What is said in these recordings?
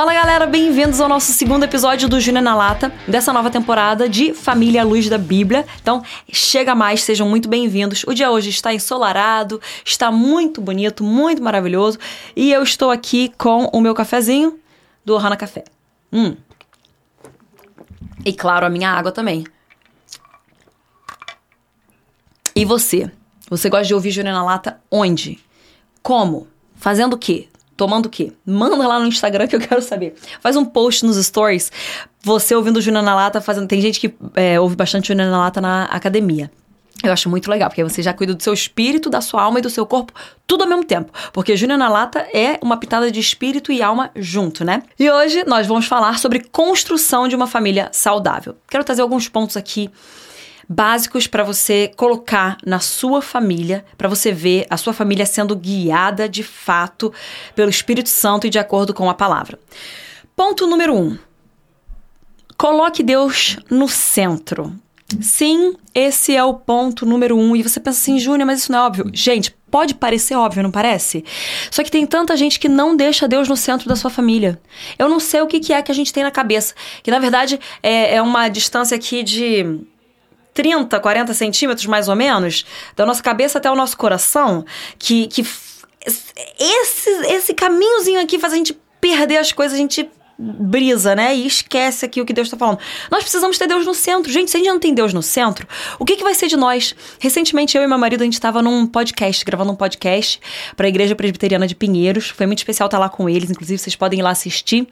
Fala galera, bem-vindos ao nosso segundo episódio do Júnior na Lata, dessa nova temporada de Família à Luz da Bíblia. Então, chega mais, sejam muito bem-vindos. O dia hoje está ensolarado, está muito bonito, muito maravilhoso. E eu estou aqui com o meu cafezinho do Ohana Café. Hum. E claro, a minha água também. E você? Você gosta de ouvir Júnior na Lata onde? Como? Fazendo o quê? Tomando o quê? Manda lá no Instagram que eu quero saber. Faz um post nos stories. Você ouvindo Júnior na Lata fazendo. Tem gente que é, ouve bastante Júnior na Lata na academia. Eu acho muito legal, porque você já cuida do seu espírito, da sua alma e do seu corpo, tudo ao mesmo tempo. Porque Júnior na Lata é uma pitada de espírito e alma junto, né? E hoje nós vamos falar sobre construção de uma família saudável. Quero trazer alguns pontos aqui básicos para você colocar na sua família, para você ver a sua família sendo guiada de fato pelo Espírito Santo e de acordo com a palavra. Ponto número um: coloque Deus no centro. Sim, esse é o ponto número um. E você pensa assim, Júnior, mas isso não é óbvio. Gente, pode parecer óbvio, não parece? Só que tem tanta gente que não deixa Deus no centro da sua família. Eu não sei o que, que é que a gente tem na cabeça. Que na verdade é, é uma distância aqui de 30, 40 centímetros mais ou menos, da nossa cabeça até o nosso coração, que, que esse, esse caminhozinho aqui faz a gente perder as coisas, a gente brisa, né? E esquece aqui o que Deus está falando. Nós precisamos ter Deus no centro. Gente, se a gente não tem Deus no centro, o que, que vai ser de nós? Recentemente, eu e meu marido, a gente estava num podcast, gravando um podcast para a Igreja Presbiteriana de Pinheiros. Foi muito especial estar lá com eles, inclusive vocês podem ir lá assistir.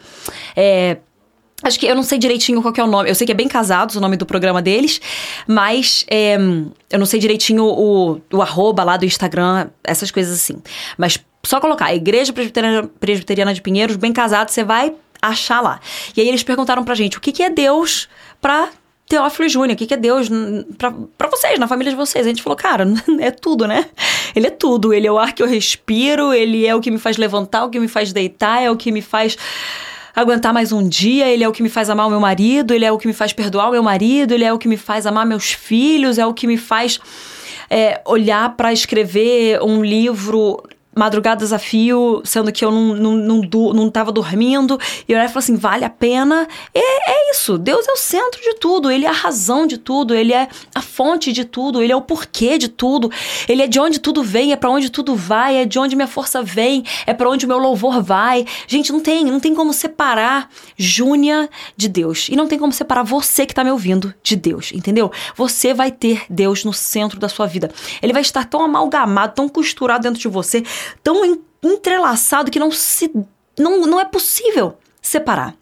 É, Acho que eu não sei direitinho qual é o nome. Eu sei que é Bem Casados o nome do programa deles, mas é, eu não sei direitinho o, o arroba lá do Instagram, essas coisas assim. Mas só colocar Igreja Presbiteriana, Presbiteriana de Pinheiros, Bem Casados, você vai achar lá. E aí eles perguntaram pra gente o que, que é Deus pra Teófilo Júnior, o que, que é Deus para vocês, na família de vocês? A gente falou, cara, é tudo, né? Ele é tudo. Ele é o ar que eu respiro, ele é o que me faz levantar, o que me faz deitar, é o que me faz aguentar mais um dia, ele é o que me faz amar o meu marido, ele é o que me faz perdoar o meu marido, ele é o que me faz amar meus filhos, é o que me faz é, olhar para escrever um livro madrugada a fio, sendo que eu não, não, não, não tava dormindo. E eu falei assim: vale a pena. É, é isso. Deus é o centro de tudo. Ele é a razão de tudo. Ele é a fonte de tudo. Ele é o porquê de tudo. Ele é de onde tudo vem, é para onde tudo vai, é de onde minha força vem, é para onde o meu louvor vai. Gente, não tem, não tem como separar Júnia de Deus. E não tem como separar você que tá me ouvindo de Deus, entendeu? Você vai ter Deus no centro da sua vida. Ele vai estar tão amalgamado, tão costurado dentro de você, tão entrelaçado que não se não, não é possível separar.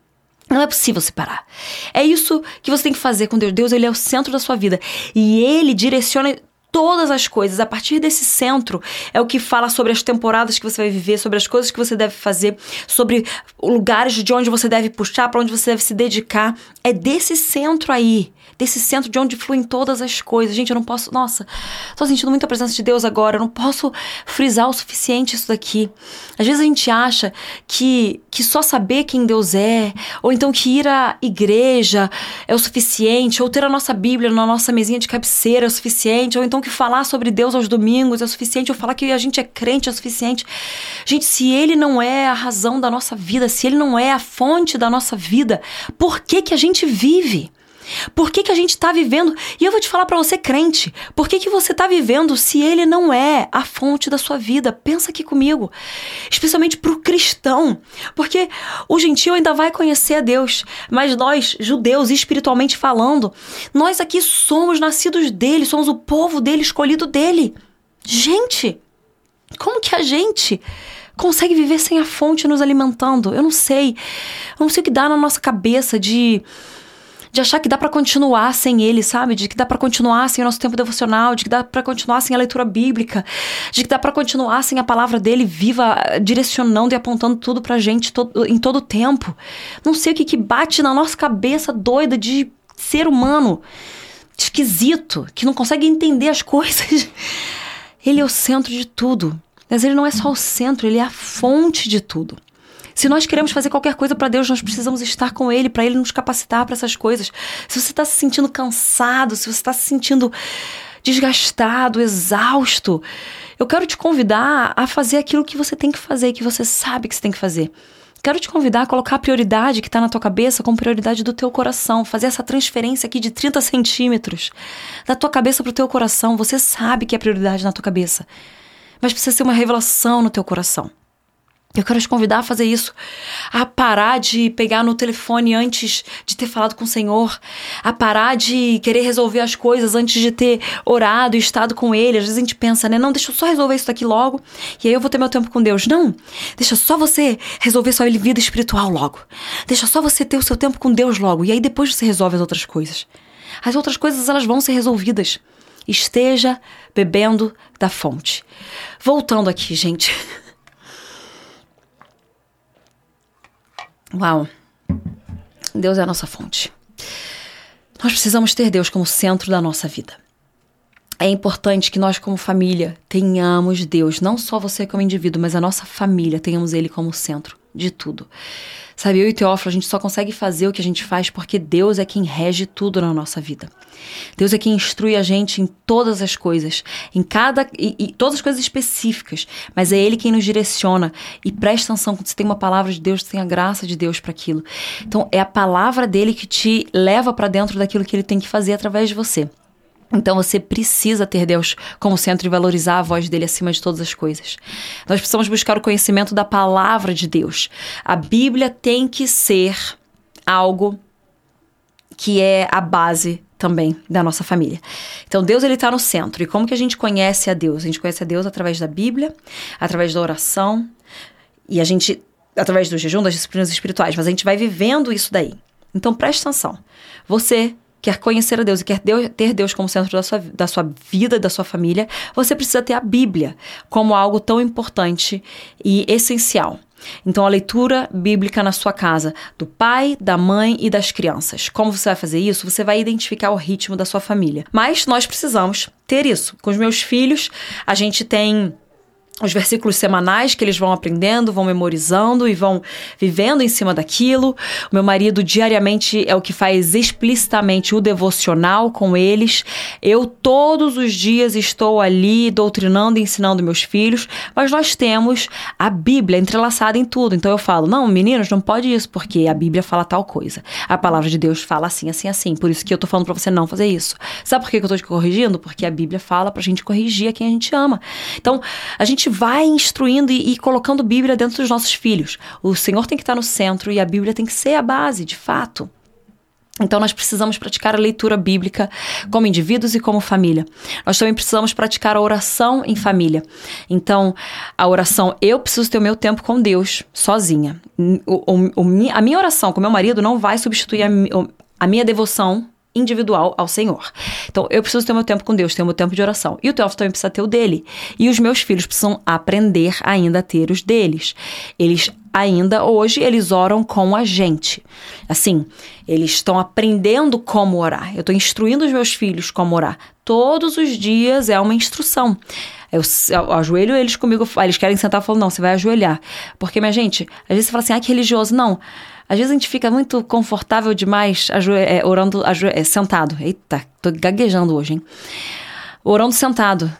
Não é possível separar. É isso que você tem que fazer com Deus. Deus, ele é o centro da sua vida. E ele direciona todas as coisas. A partir desse centro é o que fala sobre as temporadas que você vai viver, sobre as coisas que você deve fazer, sobre lugares de onde você deve puxar, para onde você deve se dedicar. É desse centro aí desse centro de onde fluem todas as coisas. Gente, eu não posso. Nossa, tô sentindo muita presença de Deus agora. Eu não posso frisar o suficiente isso daqui. Às vezes a gente acha que, que só saber quem Deus é, ou então que ir à igreja é o suficiente, ou ter a nossa Bíblia na nossa mesinha de cabeceira é o suficiente, ou então que falar sobre Deus aos domingos é suficiente, ou falar que a gente é crente é suficiente. Gente, se Ele não é a razão da nossa vida, se Ele não é a fonte da nossa vida, por que, que a gente vive? Por que, que a gente está vivendo? E eu vou te falar para você, crente, por que, que você está vivendo se ele não é a fonte da sua vida? Pensa aqui comigo. Especialmente para o cristão. Porque o gentio ainda vai conhecer a Deus, mas nós, judeus, espiritualmente falando, nós aqui somos nascidos dele, somos o povo dele, escolhido dele. Gente, como que a gente consegue viver sem a fonte nos alimentando? Eu não sei. Eu não sei o que dá na nossa cabeça de de achar que dá para continuar sem ele, sabe? De que dá para continuar sem o nosso tempo devocional, de que dá para continuar sem a leitura bíblica, de que dá para continuar sem a palavra dele viva, direcionando e apontando tudo pra gente todo, em todo o tempo. Não sei o que que bate na nossa cabeça doida de ser humano esquisito, que não consegue entender as coisas. Ele é o centro de tudo. Mas ele não é só o centro, ele é a fonte de tudo. Se nós queremos fazer qualquer coisa para Deus, nós precisamos estar com Ele, para Ele nos capacitar para essas coisas. Se você está se sentindo cansado, se você está se sentindo desgastado, exausto, eu quero te convidar a fazer aquilo que você tem que fazer, que você sabe que você tem que fazer. Quero te convidar a colocar a prioridade que está na tua cabeça como prioridade do teu coração. Fazer essa transferência aqui de 30 centímetros da tua cabeça para o teu coração. Você sabe que é prioridade na tua cabeça. Mas precisa ser uma revelação no teu coração. Eu quero te convidar a fazer isso, a parar de pegar no telefone antes de ter falado com o Senhor, a parar de querer resolver as coisas antes de ter orado e estado com Ele. Às vezes a gente pensa, né? Não, deixa eu só resolver isso daqui logo e aí eu vou ter meu tempo com Deus. Não, deixa só você resolver sua vida espiritual logo. Deixa só você ter o seu tempo com Deus logo e aí depois você resolve as outras coisas. As outras coisas elas vão ser resolvidas. Esteja bebendo da fonte. Voltando aqui, gente. Uau! Deus é a nossa fonte. Nós precisamos ter Deus como centro da nossa vida. É importante que nós, como família, tenhamos Deus, não só você como indivíduo, mas a nossa família, tenhamos Ele como centro de tudo. Sabe, eu e Teófilo, a gente só consegue fazer o que a gente faz porque Deus é quem rege tudo na nossa vida. Deus é quem instrui a gente em todas as coisas, em cada. e, e todas as coisas específicas, mas é Ele quem nos direciona. E presta atenção, quando você tem uma palavra de Deus, você tem a graça de Deus para aquilo. Então, é a palavra dele que te leva para dentro daquilo que ele tem que fazer através de você. Então você precisa ter Deus como centro e valorizar a voz dele acima de todas as coisas. Nós precisamos buscar o conhecimento da palavra de Deus. A Bíblia tem que ser algo que é a base também da nossa família. Então Deus ele está no centro. E como que a gente conhece a Deus? A gente conhece a Deus através da Bíblia, através da oração e a gente através do jejum, das disciplinas espirituais. Mas a gente vai vivendo isso daí. Então preste atenção. Você quer conhecer a Deus e quer ter Deus como centro da sua, da sua vida, da sua família, você precisa ter a Bíblia como algo tão importante e essencial. Então, a leitura bíblica na sua casa, do pai, da mãe e das crianças. Como você vai fazer isso? Você vai identificar o ritmo da sua família. Mas nós precisamos ter isso. Com os meus filhos, a gente tem os versículos semanais que eles vão aprendendo, vão memorizando e vão vivendo em cima daquilo. O meu marido diariamente é o que faz explicitamente o devocional com eles. Eu todos os dias estou ali doutrinando e ensinando meus filhos, mas nós temos a Bíblia entrelaçada em tudo. Então eu falo: "Não, meninos, não pode isso, porque a Bíblia fala tal coisa. A palavra de Deus fala assim, assim, assim. Por isso que eu tô falando para você não fazer isso". Sabe por que eu tô te corrigindo? Porque a Bíblia fala pra gente corrigir a quem a gente ama. Então, a gente gente vai instruindo e, e, colocando Bíblia dentro dos nossos filhos. O Senhor tem que estar no centro e a Bíblia tem que ser a base, de fato. Então, nós precisamos praticar a leitura bíblica como indivíduos e como família. Nós também precisamos praticar a oração em família. Então, a oração, eu preciso ter o meu tempo com Deus, sozinha. O, o, o, a minha oração com meu marido não vai substituir a, a minha devoção individual ao Senhor. Então, eu preciso ter meu tempo com Deus, ter meu tempo de oração. E o Teófilo também precisa ter o dele. E os meus filhos precisam aprender ainda a ter os deles. Eles ainda hoje eles oram com a gente. Assim, eles estão aprendendo como orar. Eu estou instruindo os meus filhos como orar. Todos os dias é uma instrução. Eu, eu ajoelho eles comigo, eles querem sentar e falam, não, você vai ajoelhar. Porque, minha gente, às vezes você fala assim, ah, que religioso. Não. Às vezes a gente fica muito confortável demais é, orando é, sentado. Eita, tô gaguejando hoje, hein? Orando sentado.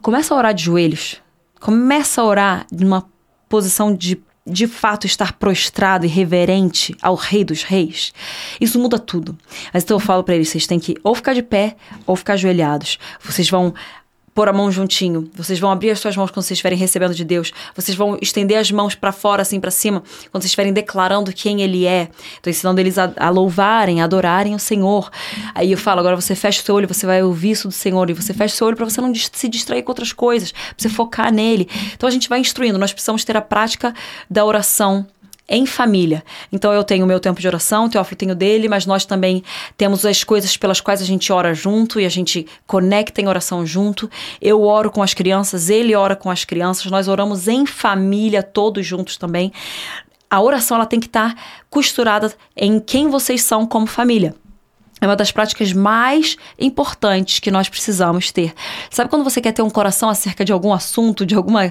Começa a orar de joelhos. Começa a orar numa posição de de fato estar prostrado e reverente ao Rei dos Reis, isso muda tudo. Mas então eu falo para eles: vocês têm que ou ficar de pé ou ficar ajoelhados. Vocês vão pôr a mão juntinho. Vocês vão abrir as suas mãos quando vocês estiverem recebendo de Deus. Vocês vão estender as mãos para fora, assim, para cima, quando vocês estiverem declarando quem Ele é. Estou ensinando eles a, a, louvarem, a adorarem o Senhor. Aí eu falo, agora você fecha o seu olho, você vai ouvir isso do Senhor. E você fecha o seu olho para você não se distrair com outras coisas, para você focar nele. Então a gente vai instruindo. Nós precisamos ter a prática da oração em família. Então eu tenho o meu tempo de oração, o Teófilo tem o dele, mas nós também temos as coisas pelas quais a gente ora junto e a gente conecta em oração junto. Eu oro com as crianças, ele ora com as crianças, nós oramos em família, todos juntos também. A oração ela tem que estar costurada em quem vocês são como família. É uma das práticas mais importantes que nós precisamos ter. Sabe quando você quer ter um coração acerca de algum assunto, de alguma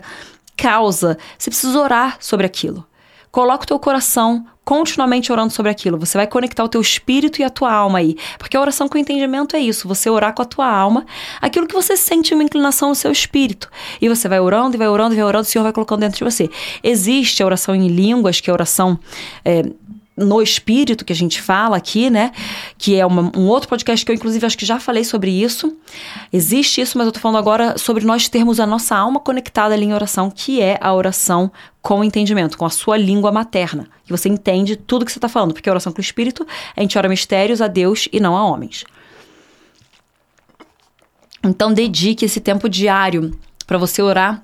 causa, você precisa orar sobre aquilo. Coloca o teu coração continuamente orando sobre aquilo. Você vai conectar o teu espírito e a tua alma aí. Porque a oração com entendimento é isso, você orar com a tua alma, aquilo que você sente uma inclinação no seu espírito. E você vai orando e vai orando e vai orando, o Senhor vai colocando dentro de você. Existe a oração em línguas, que é a oração é, no espírito que a gente fala aqui, né? Que é uma, um outro podcast que eu, inclusive, acho que já falei sobre isso. Existe isso, mas eu tô falando agora sobre nós termos a nossa alma conectada ali em oração, que é a oração com entendimento, com a sua língua materna. Que você entende tudo que você tá falando, porque a oração com o espírito, a gente ora mistérios a Deus e não a homens. Então, dedique esse tempo diário para você orar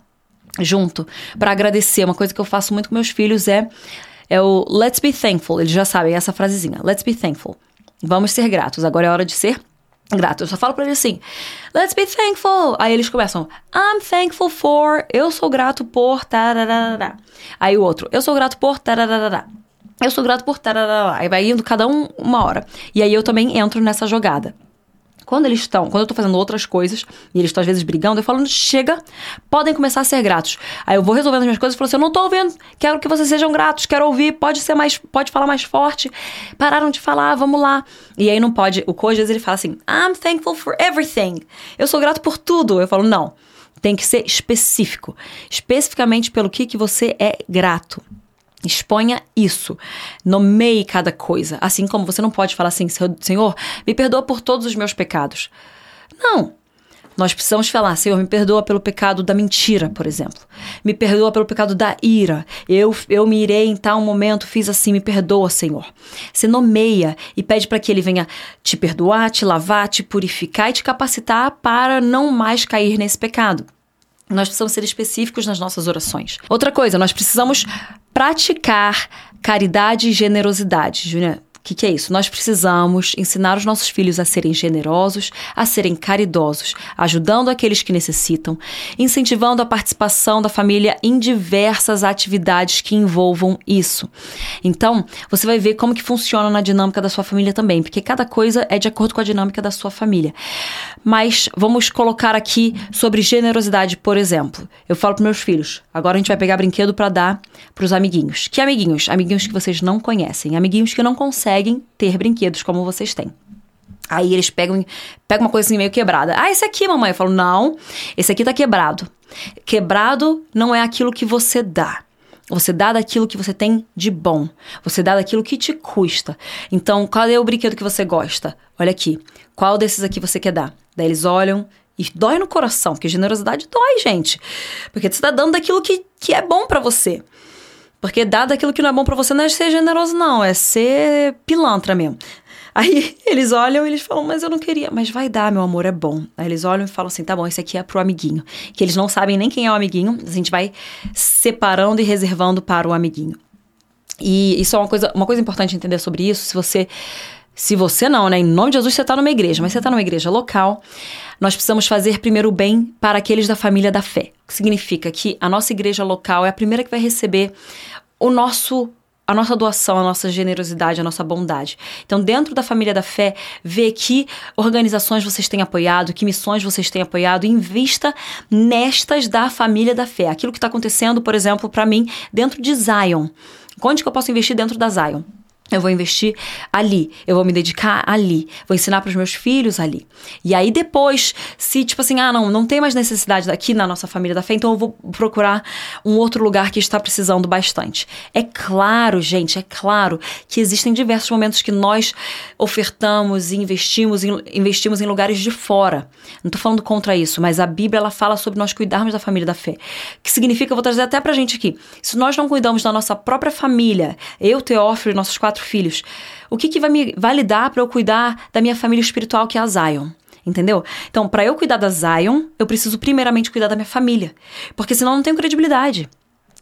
junto, para agradecer. Uma coisa que eu faço muito com meus filhos é é o Let's be thankful. Eles já sabem essa frasezinha. Let's be thankful. Vamos ser gratos. Agora é hora de ser grato. Eu só falo para eles assim: Let's be thankful. Aí eles começam: I'm thankful for. Eu sou grato por. Tararara. Aí o outro: Eu sou grato por. Tararara. Eu sou grato por. Tararara. Aí vai indo cada um uma hora. E aí eu também entro nessa jogada. Quando eles estão, quando eu tô fazendo outras coisas e eles estão às vezes brigando, eu falo, chega, podem começar a ser gratos. Aí eu vou resolvendo as minhas coisas e falo assim: eu não tô ouvindo, quero que vocês sejam gratos, quero ouvir, pode ser mais, pode falar mais forte. Pararam de falar, vamos lá. E aí não pode, o Co às vezes ele fala assim: I'm thankful for everything. Eu sou grato por tudo. Eu falo, não. Tem que ser específico. Especificamente pelo que, que você é grato. Exponha isso. Nomeie cada coisa. Assim como você não pode falar assim, Senhor, me perdoa por todos os meus pecados. Não. Nós precisamos falar, Senhor, me perdoa pelo pecado da mentira, por exemplo. Me perdoa pelo pecado da ira. Eu, eu me irei em tal momento, fiz assim, me perdoa, Senhor. Você nomeia e pede para que Ele venha te perdoar, te lavar, te purificar e te capacitar para não mais cair nesse pecado. Nós precisamos ser específicos nas nossas orações. Outra coisa, nós precisamos praticar caridade e generosidade. Júnior, que, que é isso? Nós precisamos ensinar os nossos filhos a serem generosos, a serem caridosos, ajudando aqueles que necessitam, incentivando a participação da família em diversas atividades que envolvam isso. Então, você vai ver como que funciona na dinâmica da sua família também, porque cada coisa é de acordo com a dinâmica da sua família. Mas vamos colocar aqui sobre generosidade, por exemplo. Eu falo para meus filhos, agora a gente vai pegar brinquedo para dar para os amiguinhos. Que amiguinhos? Amiguinhos que vocês não conhecem, amiguinhos que não conseguem conseguem ter brinquedos como vocês têm. Aí eles pegam, pegam uma coisa assim meio quebrada. Ah, esse aqui, mamãe. Eu falo, não, esse aqui tá quebrado. Quebrado não é aquilo que você dá. Você dá daquilo que você tem de bom. Você dá daquilo que te custa. Então, qual é o brinquedo que você gosta? Olha aqui. Qual desses aqui você quer dar? Daí eles olham e dói no coração, porque generosidade dói, gente. Porque você tá dando daquilo que, que é bom para você. Porque dado aquilo que não é bom para você não é ser generoso, não, é ser pilantra mesmo. Aí eles olham e eles falam, mas eu não queria. Mas vai dar, meu amor, é bom. Aí eles olham e falam assim, tá bom, esse aqui é pro amiguinho. Que eles não sabem nem quem é o amiguinho, a gente vai separando e reservando para o amiguinho. E isso é uma coisa, uma coisa importante entender sobre isso. Se você se você não, né? Em nome de Jesus, você está numa igreja, mas você está numa igreja local. Nós precisamos fazer primeiro o bem para aqueles da família da fé. O que significa que a nossa igreja local é a primeira que vai receber o nosso a nossa doação, a nossa generosidade, a nossa bondade. Então, dentro da família da fé, vê que organizações vocês têm apoiado, que missões vocês têm apoiado, invista nestas da família da fé. Aquilo que está acontecendo, por exemplo, para mim, dentro de Zion. Onde que eu posso investir dentro da Zion? Eu vou investir ali, eu vou me dedicar ali, vou ensinar para os meus filhos ali. E aí depois, se tipo assim, ah, não, não tem mais necessidade daqui na nossa família da fé, então eu vou procurar um outro lugar que está precisando bastante. É claro, gente, é claro que existem diversos momentos que nós ofertamos e investimos em, investimos em lugares de fora. Não estou falando contra isso, mas a Bíblia ela fala sobre nós cuidarmos da família da fé. Que significa, eu vou trazer até pra gente aqui, se nós não cuidamos da nossa própria família, eu, Teófilo e nossos quatro quatro filhos. O que, que vai me validar para eu cuidar da minha família espiritual, que é a Zion? Entendeu? Então, para eu cuidar da Zion, eu preciso primeiramente cuidar da minha família. Porque senão eu não tenho credibilidade.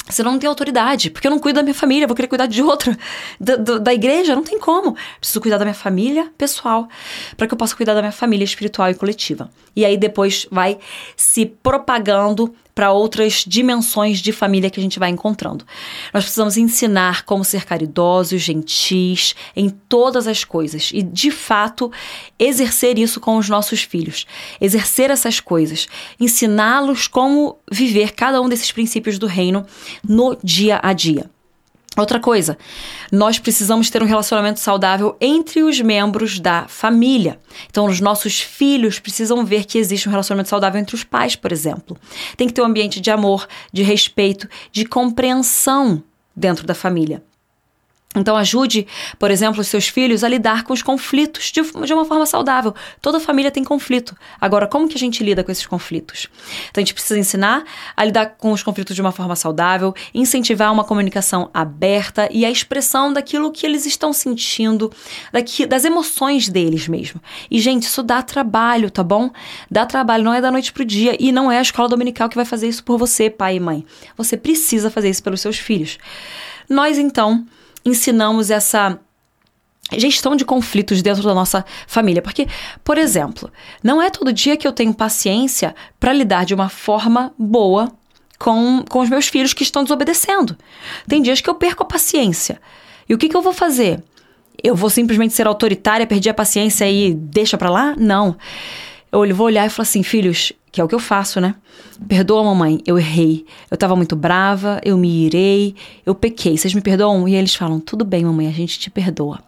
Senão não tenho autoridade. Porque eu não cuido da minha família, vou querer cuidar de outra. Da, da, da igreja, não tem como. Preciso cuidar da minha família pessoal. para que eu possa cuidar da minha família espiritual e coletiva. E aí depois vai se propagando para outras dimensões de família que a gente vai encontrando. Nós precisamos ensinar como ser caridosos, gentis em todas as coisas e, de fato, exercer isso com os nossos filhos. Exercer essas coisas, ensiná-los como viver cada um desses princípios do reino no dia a dia. Outra coisa, nós precisamos ter um relacionamento saudável entre os membros da família. Então, os nossos filhos precisam ver que existe um relacionamento saudável entre os pais, por exemplo. Tem que ter um ambiente de amor, de respeito, de compreensão dentro da família. Então, ajude, por exemplo, os seus filhos a lidar com os conflitos de, de, uma forma saudável. Toda família tem conflito. Agora, como que a gente lida com esses conflitos? Então, a gente precisa ensinar a lidar com os conflitos de uma forma saudável, incentivar uma comunicação aberta e a expressão daquilo que eles estão sentindo, daqui, das emoções deles mesmo. E, gente, isso dá trabalho, tá bom? Dá trabalho, não é da noite pro dia. E não é a escola dominical que vai fazer isso por você, pai e mãe. Você precisa fazer isso pelos seus filhos. Nós, então ensinamos essa gestão de conflitos dentro da nossa família. Porque, por exemplo, não é todo dia que eu tenho paciência para lidar de uma forma boa com, com os meus filhos que estão desobedecendo. Tem dias que eu perco a paciência. E o que, que eu vou fazer? Eu vou simplesmente ser autoritária, perder a paciência e deixa pra lá? Não. Eu vou olhar e falar assim, filhos, que é o que eu faço, né? Perdoa, mamãe, eu errei. Eu tava muito brava, eu me irei, eu pequei. Vocês me perdoam? E eles falam: tudo bem, mamãe, a gente te perdoa.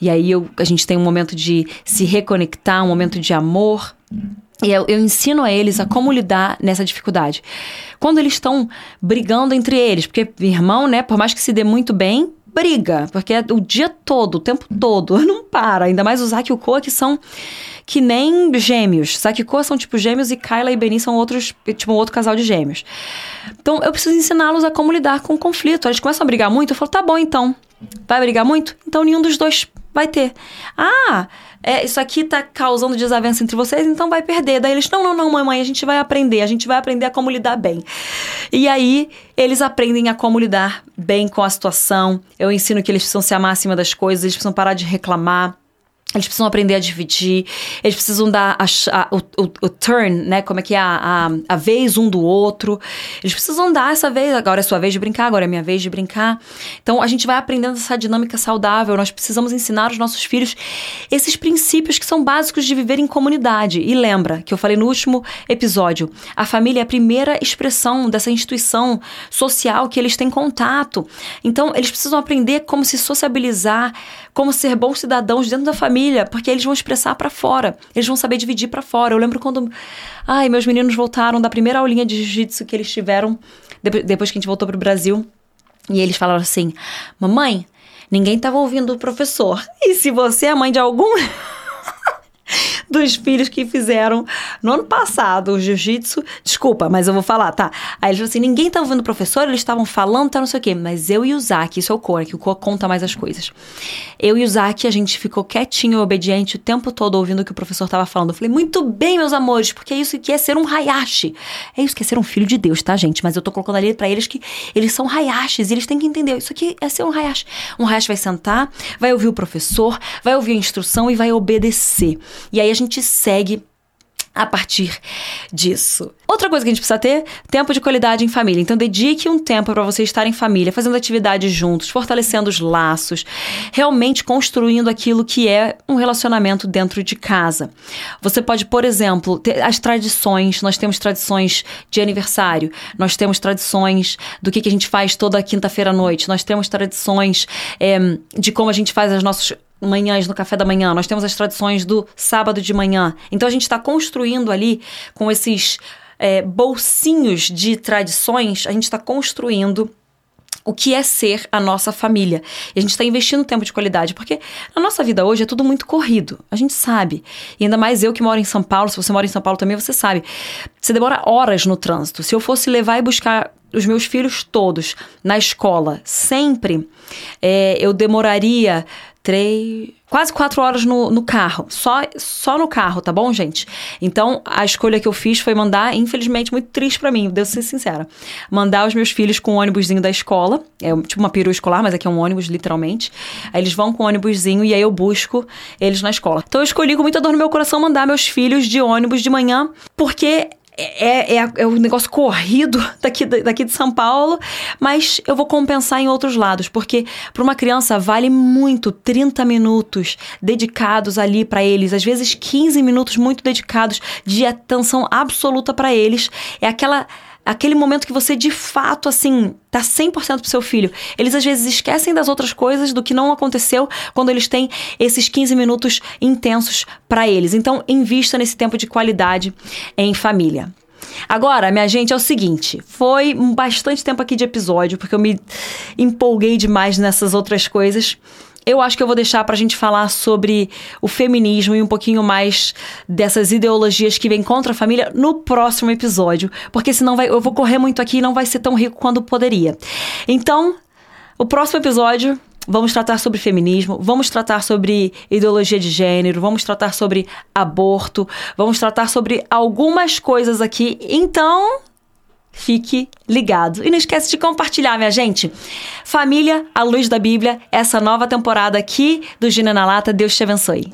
E aí eu, a gente tem um momento de se reconectar, um momento de amor. E eu, eu, ensino a eles a como lidar nessa dificuldade. Quando eles estão brigando entre eles, porque irmão, né, por mais que se dê muito bem, briga, porque é o dia todo, o tempo todo, não para. Ainda mais o Zac e o Koa, que são que nem gêmeos. Sakiko são tipo gêmeos e Kyla e Beni são outros, tipo, um outro casal de gêmeos. Então eu preciso ensiná-los a como lidar com o conflito. Eles começam a brigar muito, eu falo, tá bom então. Vai brigar muito? Então nenhum dos dois vai ter. Ah, é, isso aqui tá causando desavença entre vocês, então vai perder. Daí eles, não, não, não, mamãe, a gente vai aprender, a gente vai aprender a como lidar bem. E aí eles aprendem a como lidar bem com a situação. Eu ensino que eles precisam se amar acima das coisas, eles precisam parar de reclamar. Eles precisam aprender a dividir, eles precisam dar a, a, o, o, turn, né? Como é que é a, a, a, vez um do outro. Eles precisam dar essa vez, agora é sua vez de brincar, agora é minha vez de brincar. Então a gente vai aprendendo essa dinâmica saudável. Nós precisamos ensinar os nossos filhos esses princípios que são básicos de viver em comunidade. E lembra que eu falei no último episódio: a família é a primeira expressão dessa instituição social que eles têm contato. Então eles precisam aprender como se sociabilizar, como ser bons cidadãos dentro da família porque eles vão expressar para fora, eles vão saber dividir para fora. Eu lembro quando, ai, meus meninos voltaram da primeira aulinha de jiu-jitsu que eles tiveram depois que a gente voltou pro Brasil, e eles falaram assim: "Mamãe, ninguém tava ouvindo o professor. E se você é mãe de algum dos filhos que fizeram no ano passado o jiu-jitsu. Desculpa, mas eu vou falar, tá? Aí eles falaram assim: ninguém tá ouvindo o professor, eles estavam falando, tá não sei o quê. Mas eu e o Zac, isso é o Cor, que o Cor conta mais as coisas. Eu e o Zac, a gente ficou quietinho, obediente o tempo todo, ouvindo o que o professor tava falando. Eu falei, muito bem, meus amores, porque é isso que é ser um Hayashi. É isso que é ser um filho de Deus, tá, gente? Mas eu tô colocando ali para eles que eles são Hayashis e eles têm que entender. Isso aqui é ser um Hayashi. Um Hayashi vai sentar, vai ouvir o professor, vai ouvir a instrução e vai obedecer. E aí a gente segue a partir disso. Outra coisa que a gente precisa ter, tempo de qualidade em família. Então dedique um tempo para você estar em família, fazendo atividades juntos, fortalecendo os laços, realmente construindo aquilo que é um relacionamento dentro de casa. Você pode, por exemplo, ter as tradições, nós temos tradições de aniversário, nós temos tradições do que, que a gente faz toda quinta-feira à noite, nós temos tradições é, de como a gente faz as nossas manhãs no café da manhã, nós temos as tradições do sábado de manhã. Então a gente está construindo ali com esses é, bolsinhos de tradições, a gente está construindo o que é ser a nossa família. E a gente está investindo tempo de qualidade, porque a nossa vida hoje é tudo muito corrido. A gente sabe. E ainda mais eu que moro em São Paulo, se você mora em São Paulo também, você sabe. Você demora horas no trânsito. Se eu fosse levar e buscar os meus filhos todos na escola, sempre, é, eu demoraria três, quase quatro horas no, no carro. Só, só no carro, tá bom, gente? Então, a escolha que eu fiz foi mandar, infelizmente, muito triste para mim, devo ser sincera. Mandar os meus filhos com o ônibusinho da escola. É tipo uma perua escolar, mas aqui é um ônibus, literalmente. Aí eles vão com o ônibusinho e aí eu busco eles na escola. Então eu escolhi com muita dor no meu coração mandar meus filhos de ônibus de manhã, porque é, é, é um negócio corrido daqui, daqui de São Paulo, mas eu vou compensar em outros lados, porque para uma criança vale muito 30 minutos dedicados ali para eles, às vezes 15 minutos muito dedicados de atenção absoluta para eles. É aquela aquele momento que você de fato, assim, tá 100% pro seu filho. Eles às vezes esquecem das outras coisas, do que não aconteceu, quando eles têm esses 15 minutos intensos para eles. Então, invista nesse tempo de qualidade em família. Agora, minha gente, é o seguinte: foi bastante tempo aqui de episódio, porque eu me empolguei demais nessas outras coisas. Eu acho que eu vou deixar pra gente falar sobre o feminismo e um pouquinho mais dessas ideologias que vêm contra a família no próximo episódio, porque senão vai, eu vou correr muito aqui e não vai ser tão rico quanto poderia. Então, o próximo episódio Vamos tratar sobre feminismo, vamos tratar sobre ideologia de gênero, vamos tratar sobre aborto, vamos tratar sobre algumas coisas aqui. Então, fique ligado. E não esquece de compartilhar, minha gente. Família, à luz da Bíblia, essa nova temporada aqui do Gina na Lata. Deus te abençoe.